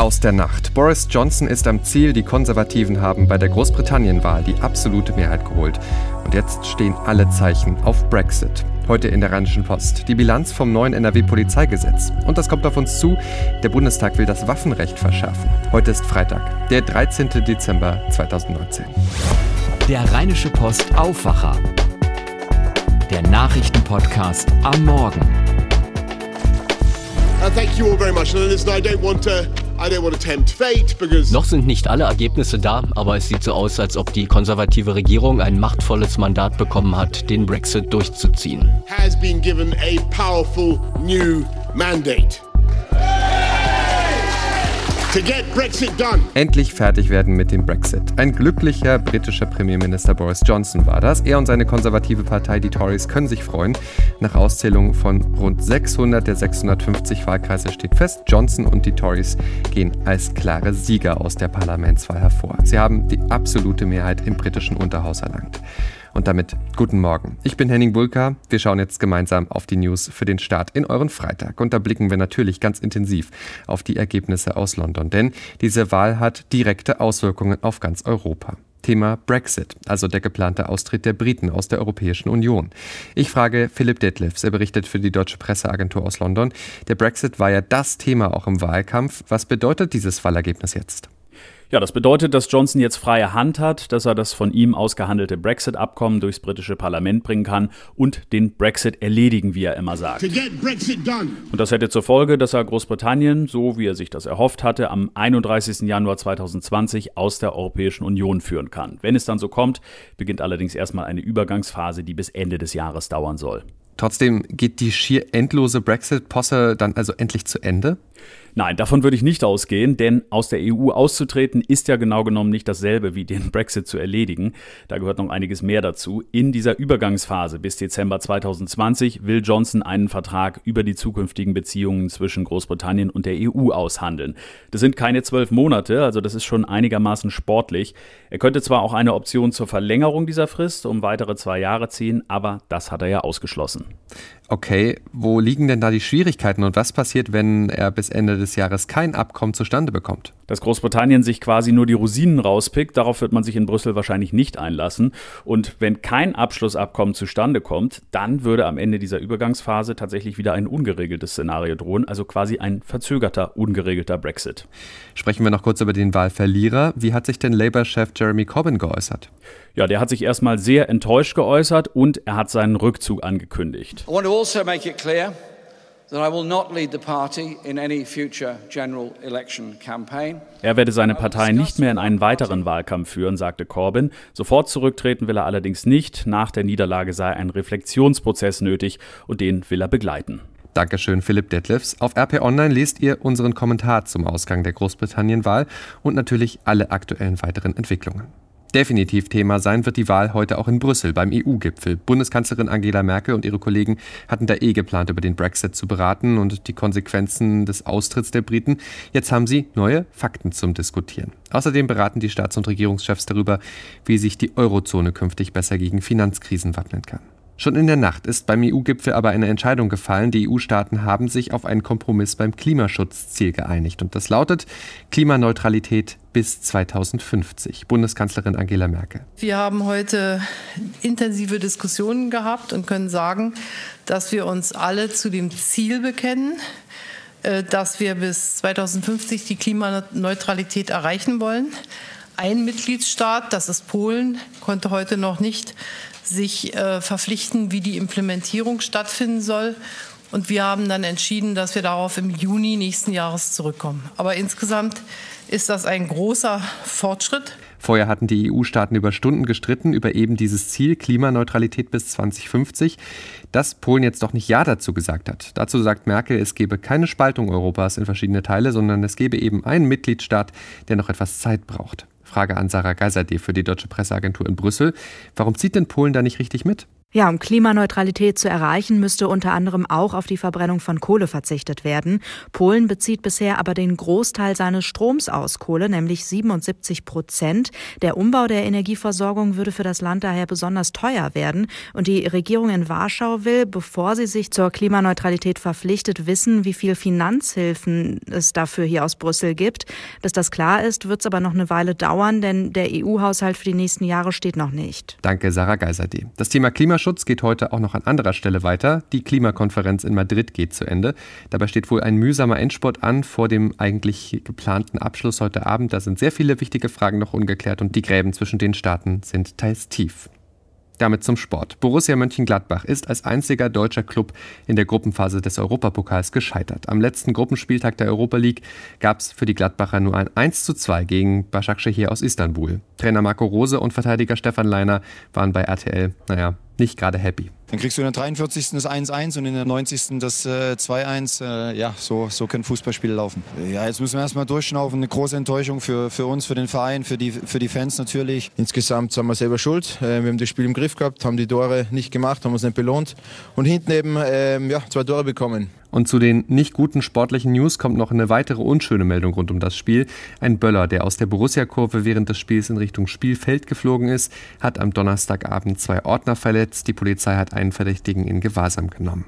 aus der Nacht. Boris Johnson ist am Ziel. Die Konservativen haben bei der Großbritannien-Wahl die absolute Mehrheit geholt. Und jetzt stehen alle Zeichen auf Brexit. Heute in der Rheinischen Post. Die Bilanz vom neuen NRW-Polizeigesetz. Und das kommt auf uns zu. Der Bundestag will das Waffenrecht verschärfen. Heute ist Freitag, der 13. Dezember 2019. Der Rheinische Post Aufwacher. Der Nachrichtenpodcast am Morgen. Uh, thank you all very much. And listen, I don't want to. Noch sind nicht alle Ergebnisse da, aber es sieht so aus, als ob die konservative Regierung ein machtvolles Mandat bekommen hat, den Brexit durchzuziehen. Has been given a powerful new mandate. Endlich fertig werden mit dem Brexit. Ein glücklicher britischer Premierminister Boris Johnson war das. Er und seine konservative Partei, die Tories, können sich freuen. Nach Auszählung von rund 600 der 650 Wahlkreise steht fest, Johnson und die Tories gehen als klare Sieger aus der Parlamentswahl hervor. Sie haben die absolute Mehrheit im britischen Unterhaus erlangt. Und damit guten Morgen. Ich bin Henning Bulka. Wir schauen jetzt gemeinsam auf die News für den Start in euren Freitag. Und da blicken wir natürlich ganz intensiv auf die Ergebnisse aus London, denn diese Wahl hat direkte Auswirkungen auf ganz Europa. Thema Brexit, also der geplante Austritt der Briten aus der Europäischen Union. Ich frage Philipp Detlefs, er berichtet für die deutsche Presseagentur aus London. Der Brexit war ja das Thema auch im Wahlkampf. Was bedeutet dieses Wahlergebnis jetzt? Ja, das bedeutet, dass Johnson jetzt freie Hand hat, dass er das von ihm ausgehandelte Brexit-Abkommen durchs britische Parlament bringen kann und den Brexit erledigen, wie er immer sagt. Und das hätte zur Folge, dass er Großbritannien, so wie er sich das erhofft hatte, am 31. Januar 2020 aus der Europäischen Union führen kann. Wenn es dann so kommt, beginnt allerdings erstmal eine Übergangsphase, die bis Ende des Jahres dauern soll. Trotzdem geht die schier endlose Brexit-Posse dann also endlich zu Ende? Nein, davon würde ich nicht ausgehen, denn aus der EU auszutreten ist ja genau genommen nicht dasselbe wie den Brexit zu erledigen. Da gehört noch einiges mehr dazu. In dieser Übergangsphase bis Dezember 2020 will Johnson einen Vertrag über die zukünftigen Beziehungen zwischen Großbritannien und der EU aushandeln. Das sind keine zwölf Monate, also das ist schon einigermaßen sportlich. Er könnte zwar auch eine Option zur Verlängerung dieser Frist um weitere zwei Jahre ziehen, aber das hat er ja ausgeschlossen. Okay, wo liegen denn da die Schwierigkeiten und was passiert, wenn er bis Ende des Jahres kein Abkommen zustande bekommt? Dass Großbritannien sich quasi nur die Rosinen rauspickt, darauf wird man sich in Brüssel wahrscheinlich nicht einlassen. Und wenn kein Abschlussabkommen zustande kommt, dann würde am Ende dieser Übergangsphase tatsächlich wieder ein ungeregeltes Szenario drohen, also quasi ein verzögerter, ungeregelter Brexit. Sprechen wir noch kurz über den Wahlverlierer. Wie hat sich denn Labour-Chef Jeremy Corbyn geäußert? Ja, der hat sich erstmal sehr enttäuscht geäußert und er hat seinen Rückzug angekündigt. I want to also make it clear er werde seine Partei nicht mehr in einen weiteren Wahlkampf führen, sagte Corbyn. Sofort zurücktreten will er allerdings nicht. Nach der Niederlage sei ein Reflexionsprozess nötig und den will er begleiten. Dankeschön, Philipp Detlefs. Auf RP Online lest ihr unseren Kommentar zum Ausgang der Großbritannien-Wahl und natürlich alle aktuellen weiteren Entwicklungen. Definitiv Thema sein wird die Wahl heute auch in Brüssel beim EU-Gipfel. Bundeskanzlerin Angela Merkel und ihre Kollegen hatten da eh geplant, über den Brexit zu beraten und die Konsequenzen des Austritts der Briten. Jetzt haben sie neue Fakten zum Diskutieren. Außerdem beraten die Staats- und Regierungschefs darüber, wie sich die Eurozone künftig besser gegen Finanzkrisen wappnen kann. Schon in der Nacht ist beim EU-Gipfel aber eine Entscheidung gefallen. Die EU-Staaten haben sich auf einen Kompromiss beim Klimaschutzziel geeinigt. Und das lautet Klimaneutralität bis 2050. Bundeskanzlerin Angela Merkel. Wir haben heute intensive Diskussionen gehabt und können sagen, dass wir uns alle zu dem Ziel bekennen, äh, dass wir bis 2050 die Klimaneutralität erreichen wollen. Ein Mitgliedstaat, das ist Polen, konnte heute noch nicht sich äh, verpflichten, wie die Implementierung stattfinden soll. Und wir haben dann entschieden, dass wir darauf im Juni nächsten Jahres zurückkommen. Aber insgesamt ist das ein großer Fortschritt. Vorher hatten die EU-Staaten über Stunden gestritten über eben dieses Ziel Klimaneutralität bis 2050, dass Polen jetzt doch nicht Ja dazu gesagt hat. Dazu sagt Merkel, es gebe keine Spaltung Europas in verschiedene Teile, sondern es gebe eben einen Mitgliedstaat, der noch etwas Zeit braucht. Frage an Sarah Geiserde für die Deutsche Presseagentur in Brüssel. Warum zieht denn Polen da nicht richtig mit? Ja, um Klimaneutralität zu erreichen, müsste unter anderem auch auf die Verbrennung von Kohle verzichtet werden. Polen bezieht bisher aber den Großteil seines Stroms aus Kohle, nämlich 77 Prozent. Der Umbau der Energieversorgung würde für das Land daher besonders teuer werden. Und die Regierung in Warschau will, bevor sie sich zur Klimaneutralität verpflichtet, wissen, wie viel Finanzhilfen es dafür hier aus Brüssel gibt. Bis das klar ist, wird es aber noch eine Weile dauern, denn der EU-Haushalt für die nächsten Jahre steht noch nicht. Danke, Sarah Geiserde. Das Thema Klimaschutz Klimaschutz geht heute auch noch an anderer Stelle weiter. Die Klimakonferenz in Madrid geht zu Ende. Dabei steht wohl ein mühsamer Endspurt an vor dem eigentlich geplanten Abschluss heute Abend. Da sind sehr viele wichtige Fragen noch ungeklärt und die Gräben zwischen den Staaten sind teils tief. Damit zum Sport. Borussia Mönchengladbach ist als einziger deutscher Club in der Gruppenphase des Europapokals gescheitert. Am letzten Gruppenspieltag der Europa League gab es für die Gladbacher nur ein 1 zu 2 gegen Başakşehir aus Istanbul. Trainer Marco Rose und Verteidiger Stefan Leiner waren bei RTL, naja, nicht gerade happy. Dann kriegst du in der 43. das 1-1 und in der 90. das äh, 2-1. Äh, ja, so, so können Fußballspiele laufen. Ja, jetzt müssen wir erstmal durchschnaufen. Eine große Enttäuschung für, für uns, für den Verein, für die, für die Fans natürlich. Insgesamt sind wir selber schuld. Äh, wir haben das Spiel im Griff gehabt, haben die Tore nicht gemacht, haben uns nicht belohnt und hinten eben ähm, ja, zwei Tore bekommen. Und zu den nicht guten sportlichen News kommt noch eine weitere unschöne Meldung rund um das Spiel. Ein Böller, der aus der Borussia-Kurve während des Spiels in Richtung Spielfeld geflogen ist, hat am Donnerstagabend zwei Ordner verletzt. Die Polizei hat einen Verdächtigen in Gewahrsam genommen.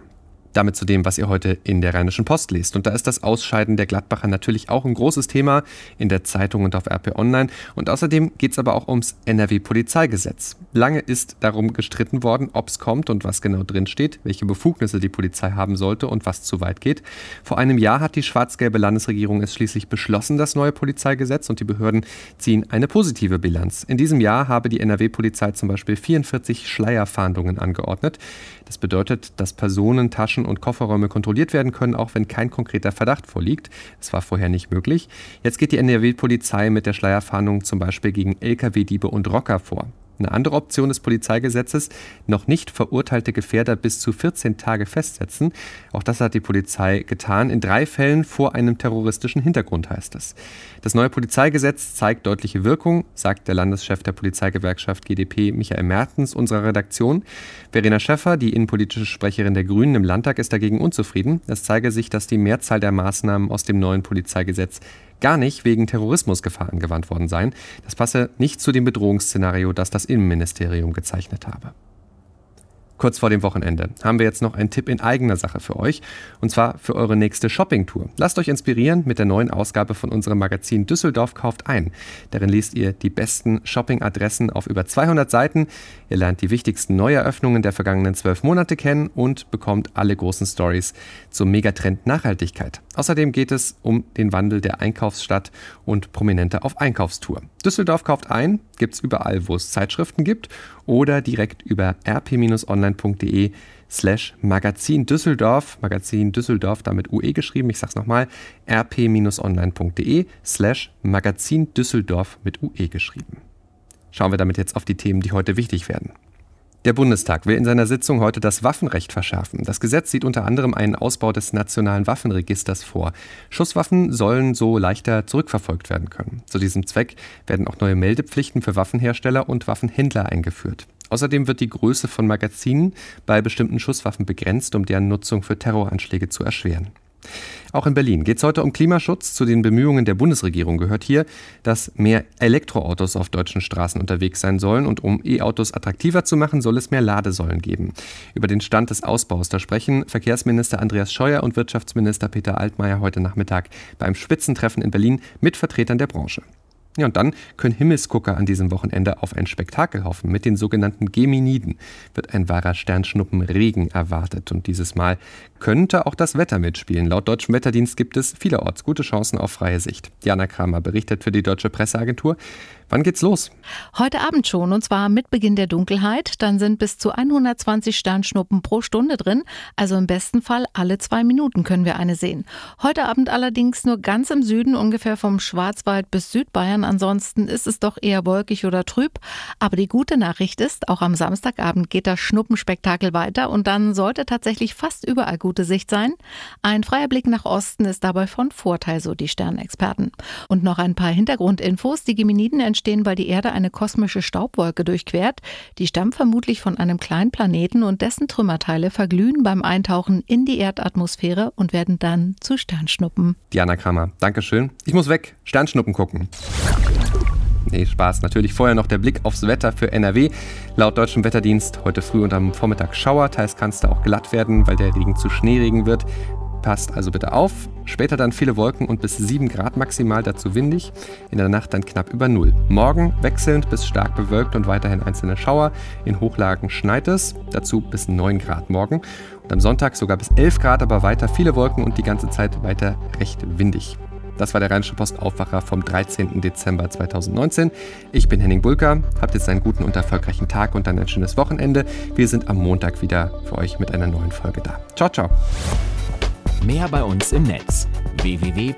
Damit zu dem, was ihr heute in der Rheinischen Post lest. Und da ist das Ausscheiden der Gladbacher natürlich auch ein großes Thema in der Zeitung und auf RP Online. Und außerdem geht es aber auch ums NRW-Polizeigesetz. Lange ist darum gestritten worden, ob es kommt und was genau drin steht, welche Befugnisse die Polizei haben sollte und was zu weit geht. Vor einem Jahr hat die schwarz-gelbe Landesregierung es schließlich beschlossen, das neue Polizeigesetz, und die Behörden ziehen eine positive Bilanz. In diesem Jahr habe die NRW-Polizei zum Beispiel 44 Schleierfahndungen angeordnet. Das bedeutet, dass Personen, Taschen und Kofferräume kontrolliert werden können, auch wenn kein konkreter Verdacht vorliegt. Das war vorher nicht möglich. Jetzt geht die NRW-Polizei mit der Schleierfahndung zum Beispiel gegen Lkw-Diebe und Rocker vor. Eine andere Option des Polizeigesetzes, noch nicht verurteilte Gefährder bis zu 14 Tage festsetzen. Auch das hat die Polizei getan. In drei Fällen vor einem terroristischen Hintergrund heißt es. Das neue Polizeigesetz zeigt deutliche Wirkung, sagt der Landeschef der Polizeigewerkschaft GdP Michael Mertens unserer Redaktion. Verena Schäffer, die innenpolitische Sprecherin der Grünen im Landtag, ist dagegen unzufrieden. Es zeige sich, dass die Mehrzahl der Maßnahmen aus dem neuen Polizeigesetz gar nicht wegen Terrorismusgefahr angewandt worden seien. Das passe nicht zu dem Bedrohungsszenario, das das Innenministerium gezeichnet habe. Kurz vor dem Wochenende haben wir jetzt noch einen Tipp in eigener Sache für euch, und zwar für eure nächste Shoppingtour. Lasst euch inspirieren mit der neuen Ausgabe von unserem Magazin Düsseldorf kauft ein. Darin lest ihr die besten Shoppingadressen auf über 200 Seiten. Ihr lernt die wichtigsten Neueröffnungen der vergangenen zwölf Monate kennen und bekommt alle großen Stories zum Megatrend Nachhaltigkeit. Außerdem geht es um den Wandel der Einkaufsstadt und Prominente auf Einkaufstour. Düsseldorf kauft ein, gibt es überall, wo es Zeitschriften gibt oder direkt über rp-online.de slash Magazin Düsseldorf, Magazin Düsseldorf damit UE geschrieben, ich sag's nochmal, rp-online.de slash Magazin Düsseldorf mit UE geschrieben. Schauen wir damit jetzt auf die Themen, die heute wichtig werden. Der Bundestag will in seiner Sitzung heute das Waffenrecht verschärfen. Das Gesetz sieht unter anderem einen Ausbau des nationalen Waffenregisters vor. Schusswaffen sollen so leichter zurückverfolgt werden können. Zu diesem Zweck werden auch neue Meldepflichten für Waffenhersteller und Waffenhändler eingeführt. Außerdem wird die Größe von Magazinen bei bestimmten Schusswaffen begrenzt, um deren Nutzung für Terroranschläge zu erschweren. Auch in Berlin geht es heute um Klimaschutz. Zu den Bemühungen der Bundesregierung gehört hier, dass mehr Elektroautos auf deutschen Straßen unterwegs sein sollen. Und um E-Autos attraktiver zu machen, soll es mehr Ladesäulen geben. Über den Stand des Ausbaus, da sprechen Verkehrsminister Andreas Scheuer und Wirtschaftsminister Peter Altmaier heute Nachmittag beim Spitzentreffen in Berlin mit Vertretern der Branche. Ja, und dann können Himmelsgucker an diesem Wochenende auf ein Spektakel hoffen. Mit den sogenannten Geminiden wird ein wahrer Sternschnuppenregen erwartet. Und dieses Mal könnte auch das Wetter mitspielen. Laut Deutschem Wetterdienst gibt es vielerorts gute Chancen auf freie Sicht. Jana Kramer berichtet für die Deutsche Presseagentur. Wann geht's los? Heute Abend schon, und zwar mit Beginn der Dunkelheit. Dann sind bis zu 120 Sternschnuppen pro Stunde drin. Also im besten Fall alle zwei Minuten können wir eine sehen. Heute Abend allerdings nur ganz im Süden, ungefähr vom Schwarzwald bis Südbayern. Ansonsten ist es doch eher wolkig oder trüb. Aber die gute Nachricht ist, auch am Samstagabend geht das Schnuppenspektakel weiter und dann sollte tatsächlich fast überall gut gute Sicht sein. Ein freier Blick nach Osten ist dabei von Vorteil, so die Sternexperten. Und noch ein paar Hintergrundinfos. Die Geminiden entstehen, weil die Erde eine kosmische Staubwolke durchquert. Die stammt vermutlich von einem kleinen Planeten und dessen Trümmerteile verglühen beim Eintauchen in die Erdatmosphäre und werden dann zu Sternschnuppen. Diana Kramer, Dankeschön. Ich muss weg. Sternschnuppen gucken. Nee, Spaß. Natürlich vorher noch der Blick aufs Wetter für NRW. Laut deutschem Wetterdienst heute früh und am Vormittag Schauer. Teils kann es da auch glatt werden, weil der Regen zu Schneeregen wird. Passt also bitte auf. Später dann viele Wolken und bis 7 Grad maximal, dazu windig. In der Nacht dann knapp über 0. Morgen wechselnd bis stark bewölkt und weiterhin einzelne Schauer. In Hochlagen schneit es, dazu bis 9 Grad morgen. Und am Sonntag sogar bis 11 Grad, aber weiter viele Wolken und die ganze Zeit weiter recht windig. Das war der Rheinische Post Aufwacher vom 13. Dezember 2019. Ich bin Henning Bulker. Habt jetzt einen guten und erfolgreichen Tag und dann ein schönes Wochenende. Wir sind am Montag wieder für euch mit einer neuen Folge da. Ciao, ciao. Mehr bei uns im Netz www.rp-online.de